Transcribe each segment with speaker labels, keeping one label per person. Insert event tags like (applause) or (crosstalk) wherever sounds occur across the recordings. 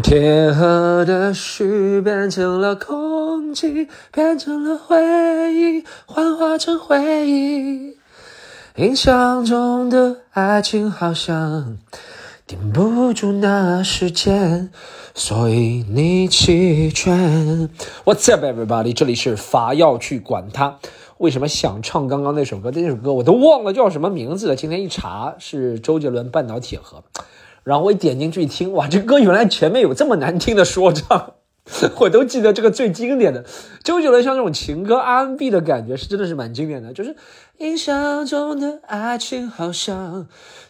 Speaker 1: 天河的水变成了空气，变成了回忆，幻化成回忆。印象中的爱情好像顶不住那时间，所以你弃权。What's up, everybody？这里是法要去管他。为什么想唱刚刚那首歌？那首歌我都忘了叫什么名字了。今天一查是周杰伦《半岛铁盒》，然后我一点进去一听，哇，这歌原来前面有这么难听的说唱。(laughs) 我都记得这个最经典的周杰伦像这种情歌 R&B 的感觉是真的是蛮经典的，就是印象中的爱情好像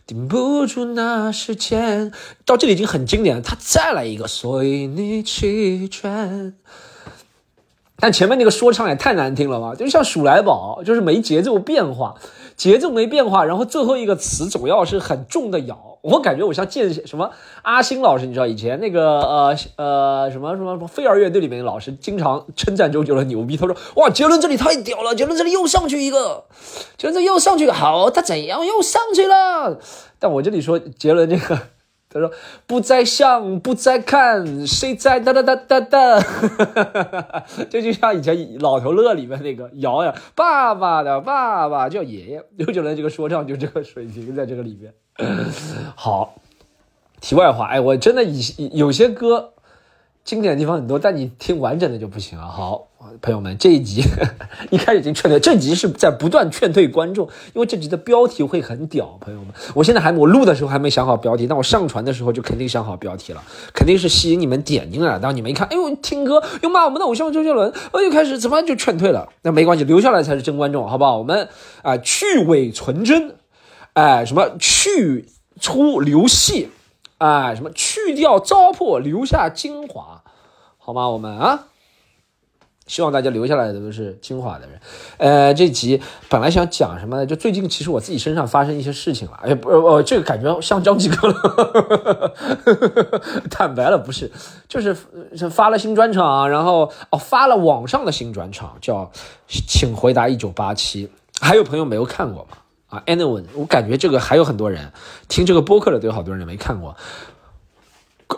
Speaker 1: 顶不住那时间，到这里已经很经典了。他再来一个，所以你弃权。但前面那个说唱也太难听了吧，就像鼠来宝，就是没节奏变化，节奏没变化，然后最后一个词总要是很重的咬。我感觉我像见什么阿星老师，你知道以前那个呃呃什么什么什么飞儿乐队里面的老师，经常称赞周杰伦牛逼。他说：“哇，杰伦这里太屌了，杰伦这里又上去一个，杰伦这又上去个，好，他怎样又上去了？”但我这里说杰伦这个，(laughs) 他说不再想，不再看，谁在哒哒哒哒哒，(laughs) 这就像以前老头乐里面那个摇呀，爸爸的爸爸叫爷爷，周杰伦这个说唱就这个水平，在这个里面。(laughs) 好，题外话，哎，我真的以有些歌经典的地方很多，但你听完整的就不行了。好，朋友们，这一集 (laughs) 一开始已经劝退，这集是在不断劝退观众，因为这集的标题会很屌。朋友们，我现在还我录的时候还没想好标题，但我上传的时候就肯定想好标题了，肯定是吸引你们点进来。当你们一看，哎呦，听歌又骂我们的偶像周杰伦，我又开始怎么就劝退了？那没关系，留下来才是真观众，好不好？我们啊，去伪存真。哎，什么去粗留细，哎，什么去掉糟粕，留下精华，好吗？我们啊，希望大家留下来的都是精华的人。呃，这集本来想讲什么呢？就最近其实我自己身上发生一些事情了。哎，不，呃，这个感觉像张继科了。(laughs) 坦白了，不是，就是发了新专场，然后哦，发了网上的新专场，叫《请回答一九八七》，还有朋友没有看过吗？啊，anyone，我感觉这个还有很多人听这个播客的，都有好多人没看过。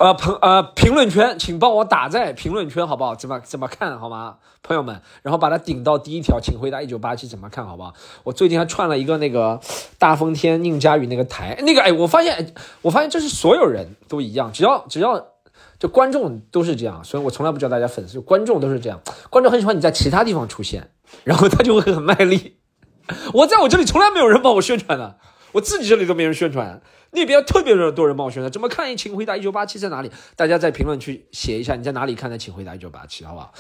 Speaker 1: 呃，朋呃，评论圈，请帮我打在评论圈，好不好？怎么怎么看好吗，朋友们？然后把它顶到第一条，请回答一九八七怎么看好不好？我最近还串了一个那个大风天宁佳宇那个台，那个哎，我发现我发现这是所有人都一样，只要只要就观众都是这样，所以我从来不叫大家粉丝，观众都是这样，观众很喜欢你在其他地方出现，然后他就会很卖力。(laughs) 我在我这里从来没有人帮我宣传的，我自己这里都没人宣传，那边特别多人帮我宣传。怎么看？请回答一九八七在哪里？大家在评论区写一下你在哪里看的，请回答一九八七，好不好？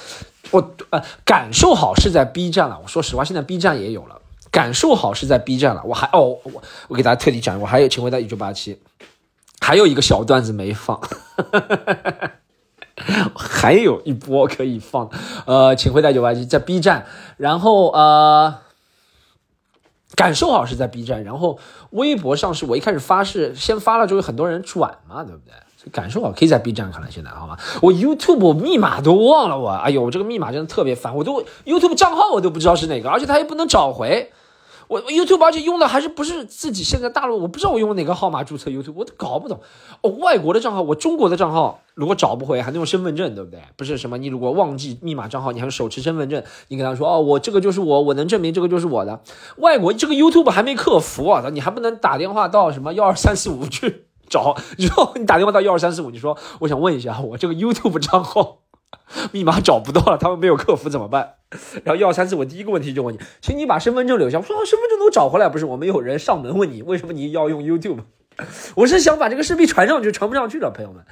Speaker 1: 我呃感受好是在 B 站了。我说实话，现在 B 站也有了，感受好是在 B 站了。我还哦，我我给大家特地讲，我还有请回答一九八七，还有一个小段子没放，(laughs) 还有一波可以放。呃，请回答一九八七在 B 站，然后呃。感受好是在 B 站，然后微博上是我一开始发是先发了，就有很多人转嘛，对不对？感受好可以在 B 站看了，现在好吗？我 YouTube 密码都忘了，我哎呦，我这个密码真的特别烦，我都 YouTube 账号我都不知道是哪个，而且它又不能找回。我 YouTube 而且用的还是不是自己现在大陆，我不知道我用哪个号码注册 YouTube，我都搞不懂。哦，外国的账号，我中国的账号如果找不回，还能用身份证，对不对？不是什么，你如果忘记密码账号，你还手持身份证，你跟他说哦，我这个就是我，我能证明这个就是我的。外国这个 YouTube 还没客服啊，你还不能打电话到什么幺二三四五去找，然后你打电话到幺二三四五，你说我想问一下，我这个 YouTube 账号。(laughs) 密码找不到了，他们没有客服怎么办？然后一二三四，我第一个问题就问你，请你把身份证留下。我说身份证都找回来，不是我们有人上门问你，为什么你要用 YouTube？(laughs) 我是想把这个视频传上去，传不上去了，朋友们，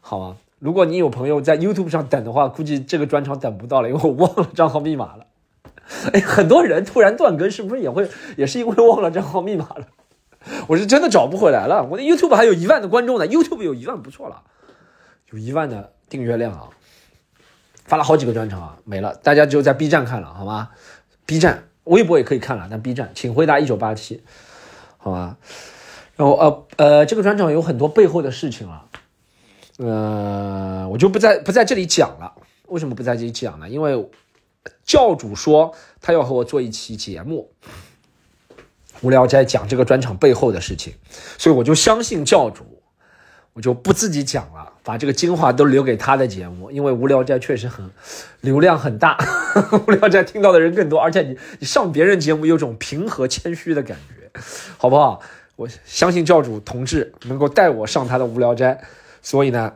Speaker 1: 好吗？如果你有朋友在 YouTube 上等的话，估计这个专场等不到了，因为我忘了账号密码了。哎，很多人突然断更，是不是也会也是因为忘了账号密码了？我是真的找不回来了。我的 YouTube 还有一万的观众呢，YouTube 有一万不错了，有一万的订阅量啊。发了好几个专场啊，没了，大家只有在 B 站看了，好吗？B 站、微博也可以看了，但 B 站，请回答一九八七，好吧？然后呃呃，这个专场有很多背后的事情了，呃，我就不在不在这里讲了。为什么不在这里讲呢？因为教主说他要和我做一期节目，无聊斋讲这个专场背后的事情，所以我就相信教主。我就不自己讲了，把这个精华都留给他的节目，因为无聊斋确实很流量很大，(laughs) 无聊斋听到的人更多，而且你你上别人节目有种平和谦虚的感觉，好不好？我相信教主同志能够带我上他的无聊斋，所以呢，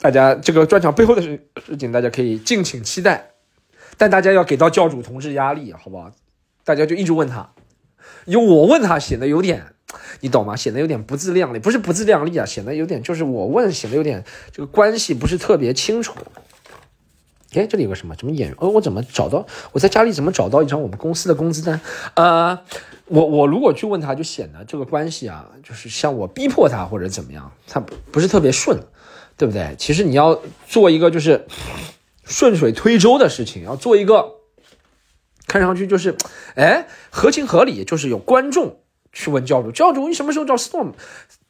Speaker 1: 大家这个专场背后的事事情，大家可以敬请期待，但大家要给到教主同志压力，好不好？大家就一直问他，因为我问他显得有点。你懂吗？显得有点不自量力，不是不自量力啊，显得有点就是我问，显得有点这个关系不是特别清楚。哎，这里有个什么什么演员？哦，我怎么找到？我在家里怎么找到一张我们公司的工资单？呃，我我如果去问他，就显得这个关系啊，就是像我逼迫他或者怎么样，他不不是特别顺，对不对？其实你要做一个就是顺水推舟的事情，要做一个看上去就是哎合情合理，就是有观众。去问教主，教主你什么时候找 Storm？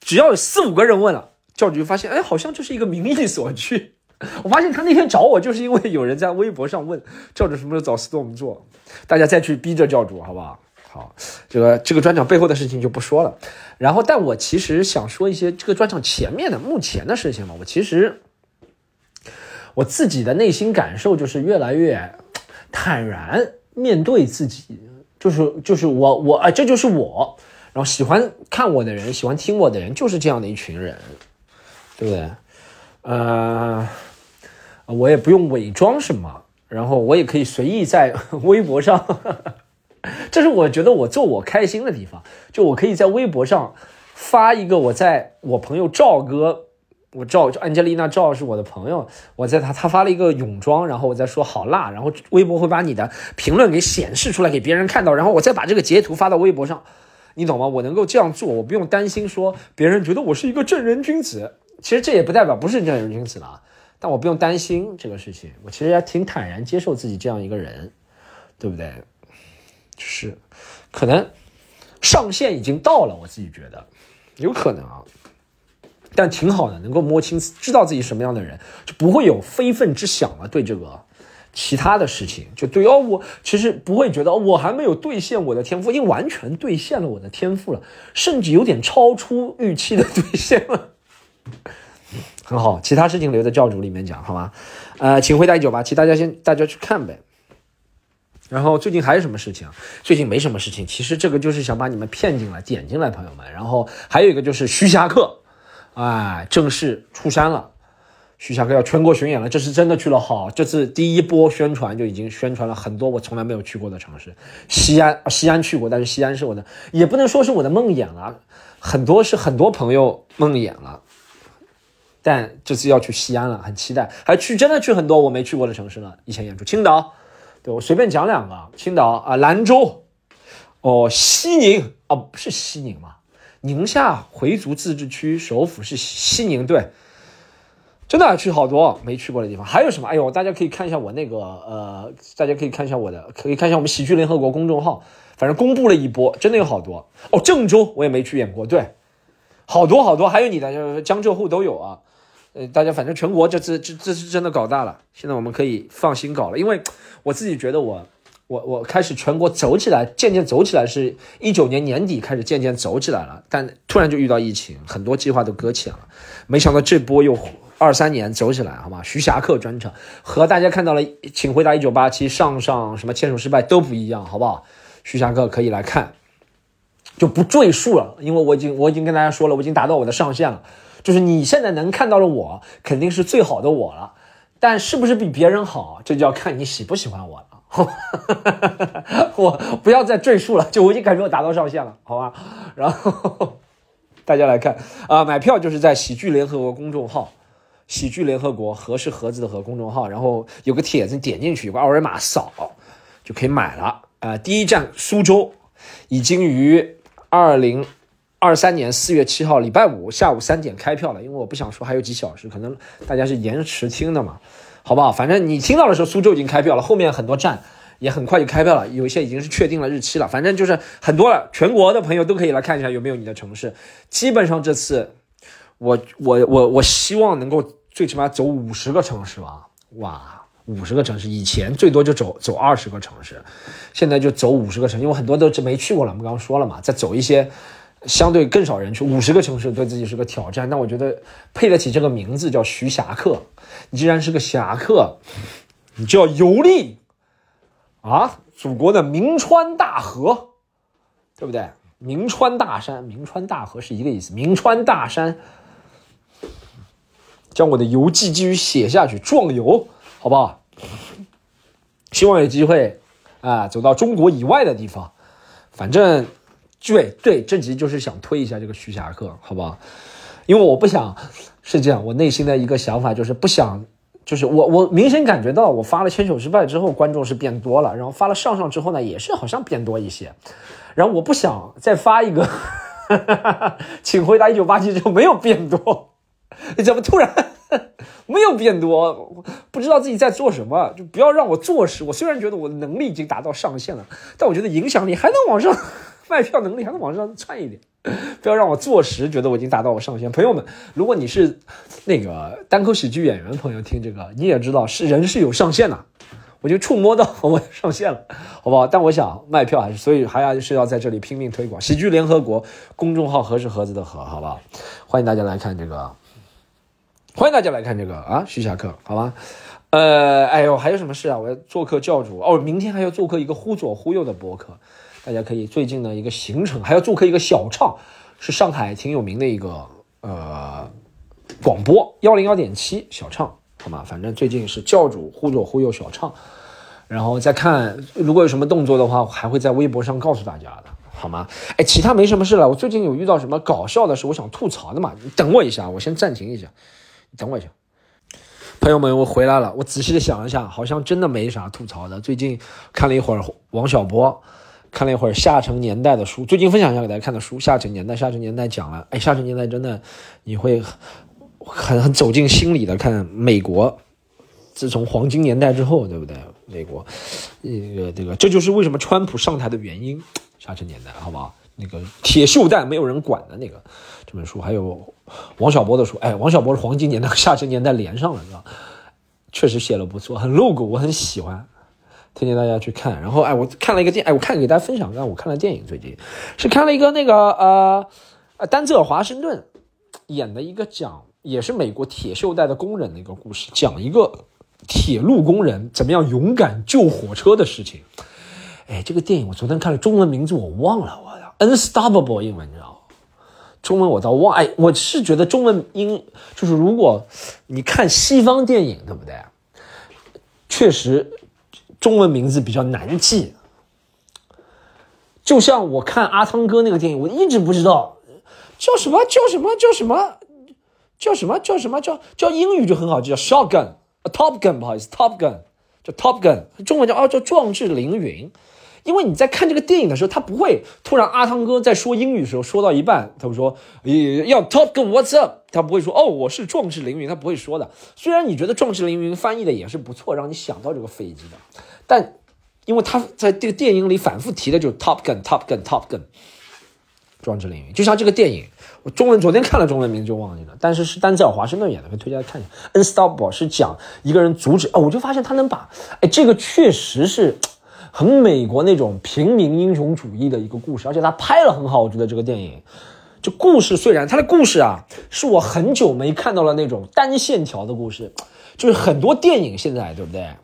Speaker 1: 只要有四五个人问了，教主就发现，哎，好像这是一个民意所趋。(laughs) 我发现他那天找我，就是因为有人在微博上问教主什么时候找 Storm 做，大家再去逼着教主，好不好？好，这个这个专场背后的事情就不说了。然后，但我其实想说一些这个专场前面的目前的事情嘛。我其实我自己的内心感受就是越来越坦然面对自己，就是就是我我啊，这就是我。然后喜欢看我的人，喜欢听我的人，就是这样的一群人，对不对？呃，我也不用伪装什么，然后我也可以随意在 (laughs) 微博上，(laughs) 这是我觉得我做我开心的地方，就我可以在微博上发一个我在我朋友赵哥，我赵安吉丽娜赵是我的朋友，我在他他发了一个泳装，然后我在说好辣，然后微博会把你的评论给显示出来给别人看到，然后我再把这个截图发到微博上。你懂吗？我能够这样做，我不用担心说别人觉得我是一个正人君子。其实这也不代表不是正人君子了，但我不用担心这个事情。我其实也挺坦然接受自己这样一个人，对不对？就是可能上限已经到了，我自己觉得有可能啊，但挺好的，能够摸清知道自己什么样的人，就不会有非分之想了。对这个。其他的事情就对哦，我其实不会觉得我还没有兑现我的天赋，已经完全兑现了我的天赋了，甚至有点超出预期的兑现了，(laughs) 很好。其他事情留在教主里面讲好吗？呃，请回答一九八七，大家先大家去看呗。然后最近还有什么事情？最近没什么事情，其实这个就是想把你们骗进来、点进来，朋友们。然后还有一个就是徐霞客，哎，正式出山了。徐霞客要全国巡演了，这是真的去了好。这次第一波宣传就已经宣传了很多我从来没有去过的城市。西安，西安去过，但是西安是我的，也不能说是我的梦魇了，很多是很多朋友梦魇了。但这次要去西安了，很期待。还去真的去很多我没去过的城市了。以前演出，青岛，对我随便讲两个，青岛啊，兰州，哦，西宁，哦，是西宁吗？宁夏回族自治区首府是西宁，对。真的去好多没去过的地方，还有什么？哎呦，大家可以看一下我那个，呃，大家可以看一下我的，可以看一下我们喜剧联合国公众号，反正公布了一波，真的有好多哦。郑州我也没去演过，对，好多好多，还有你的，江浙沪都有啊。呃，大家反正全国这次这这是真的搞大了，现在我们可以放心搞了，因为我自己觉得我我我开始全国走起来，渐渐走起来，是一九年年底开始渐渐走起来了，但突然就遇到疫情，很多计划都搁浅了，没想到这波又。二三年走起来，好吗？徐霞客专场和大家看到了，请回答一九八七上上什么牵手失败都不一样，好不好？徐霞客可以来看，就不赘述了，因为我已经我已经跟大家说了，我已经达到我的上限了。就是你现在能看到的我，肯定是最好的我了，但是不是比别人好，这就要看你喜不喜欢我了。(laughs) 我不要再赘述了，就我已经感觉我达到上限了，好吧？(laughs) 然后 (laughs) 大家来看啊，买票就是在喜剧联合国公众号。喜剧联合国和是盒子的和公众号，然后有个帖子，点进去有个二维码扫就可以买了。呃，第一站苏州，已经于二零二三年四月七号礼拜五下午三点开票了。因为我不想说还有几小时，可能大家是延迟听的嘛，好不好？反正你听到的时候，苏州已经开票了，后面很多站也很快就开票了，有一些已经是确定了日期了。反正就是很多了，全国的朋友都可以来看一下有没有你的城市。基本上这次，我我我我希望能够。最起码走五十个城市吧，哇，五十个城市，以前最多就走走二十个城市，现在就走五十个城市，因为很多都没去过了。我们刚刚说了嘛，再走一些相对更少人去，五十个城市对自己是个挑战。但我觉得配得起这个名字叫徐霞客。你既然是个侠客，你就要游历啊，祖国的名川大河，对不对？名川大山、名川大河是一个意思。名川大山，将我的游记继续写下去，壮游，好不好？希望有机会啊，走到中国以外的地方。反正。对对，这集就是想推一下这个徐霞客，好不好？因为我不想是这样，我内心的一个想法就是不想，就是我我明显感觉到，我发了千手之败之后，观众是变多了，然后发了上上之后呢，也是好像变多一些，然后我不想再发一个，(laughs) 请回答一九八七之后没有变多，你怎么突然没有变多？不知道自己在做什么，就不要让我坐实。我虽然觉得我的能力已经达到上限了，但我觉得影响力还能往上。卖票能力还能往上窜一点，不要让我坐实，觉得我已经达到我上限。朋友们，如果你是那个单口喜剧演员朋友，听这个你也知道是人是有上限的，我就触摸到我上限了，好不好？但我想卖票还是，所以还要是要在这里拼命推广喜剧联合国公众号，盒是盒子的盒，好不好？欢迎大家来看这个，欢迎大家来看这个啊，徐霞客，好吧？呃，哎呦，还有什么事啊？我要做客教主哦，明天还要做客一个忽左忽右的博客。大家可以最近的一个行程，还要做客一个小唱，是上海挺有名的一个呃广播幺零幺点七小唱，好吗？反正最近是教主忽左忽右小唱，然后再看如果有什么动作的话，还会在微博上告诉大家的，好吗？哎，其他没什么事了。我最近有遇到什么搞笑的事，我想吐槽的嘛？你等我一下，我先暂停一下，等我一下。朋友们，我回来了。我仔细的想了一下，好像真的没啥吐槽的。最近看了一会儿王小波。看了一会儿《下沉年代》的书，最近分享一下给大家看的书《下沉年代》。《下沉年代》讲了，哎，《下沉年代》真的你会很很走进心里的看美国，自从黄金年代之后，对不对？美国，那个这个，这就是为什么川普上台的原因。《下沉年代》，好不好？那个铁锈带没有人管的那个这本书，还有王小波的书，哎，王小波是黄金年代和下沉年代连上了，是吧？确实写的不错，很露骨，我很喜欢。推荐大家去看，然后哎，我看了一个电，哎，我看给大家分享一下，我看了电影，最近是看了一个那个呃呃丹泽尔华盛顿演的一个讲，也是美国铁锈带的工人的一个故事，讲一个铁路工人怎么样勇敢救火车的事情。哎，这个电影我昨天看了，中文名字我忘了，我 Unstoppable 英文你知道吗中文我倒忘，哎，我是觉得中文英就是如果你看西方电影，对不对？确实。中文名字比较难记，就像我看阿汤哥那个电影，我一直不知道叫什么叫什么叫什么叫什么叫什么叫叫英语就很好记，叫 shotgun，top gun，不好意思，top gun，叫 top gun，中文叫哦叫壮志凌云。因为你在看这个电影的时候，他不会突然阿汤哥在说英语的时候说到一半，他会说要 top gun，what's up？他不会说哦我是壮志凌云，他不会说的。虽然你觉得壮志凌云翻译的也是不错，让你想到这个飞机的。但，因为他在这个电影里反复提的就是 Top Gun，Top Gun，Top Gun，壮志凌云。就像这个电影，我中文昨天看了中文名就忘记了，但是是丹泽尔华盛顿演的，可以推荐看一下。Unstoppable 是讲一个人阻止，哦，我就发现他能把，哎，这个确实是很美国那种平民英雄主义的一个故事，而且他拍了很好，我觉得这个电影，就故事虽然他的故事啊，是我很久没看到了那种单线条的故事，就是很多电影现在对不对？哎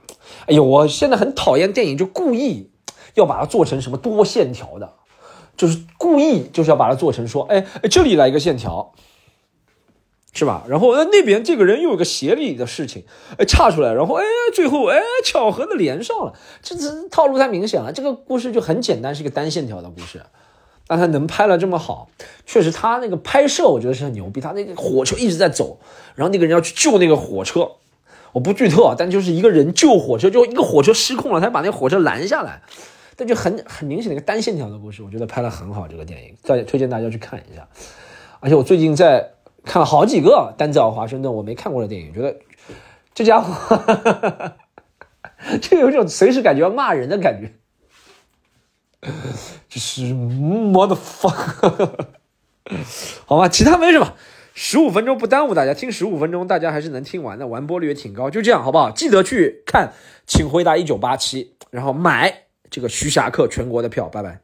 Speaker 1: 呦，我现在很讨厌电影，就故意要把它做成什么多线条的，就是故意就是要把它做成说，哎，这里来一个线条，是吧？然后那那边这个人又有个协力的事情，哎，岔出来，然后哎，最后哎，巧合的连上了，这这套路太明显了。这个故事就很简单，是一个单线条的故事，但他能拍了这么好，确实他那个拍摄我觉得是很牛逼。他那个火车一直在走，然后那个人要去救那个火车。我不剧透，但就是一个人救火车，就一个火车失控了，他把那个火车拦下来，但就很很明显的一个单线条的故事，我觉得拍的很好。这个电影再推荐大家去看一下。而且我最近在看了好几个丹泽尔华盛顿我没看过的电影，觉得这家伙，(laughs) 这有种随时感觉要骂人的感觉，就是 motherfuck，(laughs) 好吧，其他没什么。十五分钟不耽误大家听，十五分钟大家还是能听完的，完播率也挺高。就这样，好不好？记得去看，请回答一九八七，然后买这个徐霞客全国的票，拜拜。